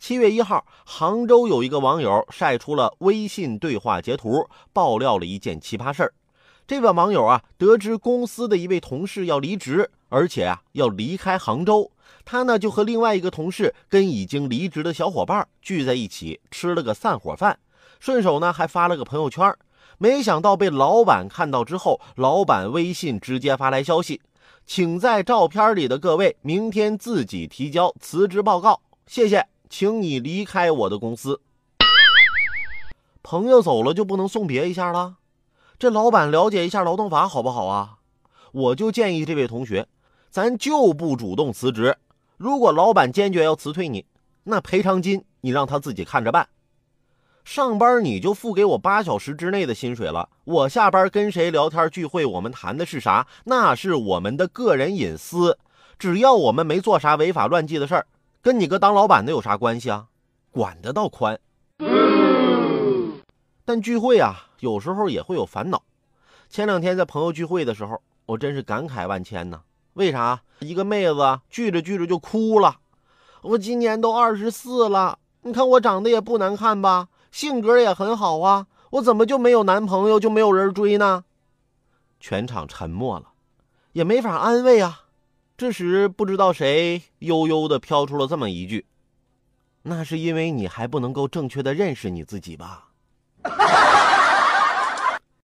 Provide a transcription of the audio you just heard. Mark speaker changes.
Speaker 1: 七月一号，杭州有一个网友晒出了微信对话截图，爆料了一件奇葩事儿。这位网友啊，得知公司的一位同事要离职，而且啊要离开杭州，他呢就和另外一个同事跟已经离职的小伙伴聚在一起吃了个散伙饭，顺手呢还发了个朋友圈。没想到被老板看到之后，老板微信直接发来消息，请在照片里的各位明天自己提交辞职报告，谢谢。请你离开我的公司。朋友走了就不能送别一下了？这老板了解一下劳动法好不好啊？我就建议这位同学，咱就不主动辞职。如果老板坚决要辞退你，那赔偿金你让他自己看着办。上班你就付给我八小时之内的薪水了，我下班跟谁聊天聚会，我们谈的是啥，那是我们的个人隐私。只要我们没做啥违法乱纪的事儿。跟你个当老板的有啥关系啊？管得倒宽。但聚会啊，有时候也会有烦恼。前两天在朋友聚会的时候，我真是感慨万千呐。为啥？一个妹子聚着聚着就哭了。我今年都二十四了，你看我长得也不难看吧，性格也很好啊，我怎么就没有男朋友，就没有人追呢？全场沉默了，也没法安慰啊。这时，不知道谁悠悠的飘出了这么一句：“那是因为你还不能够正确的认识你自己吧。”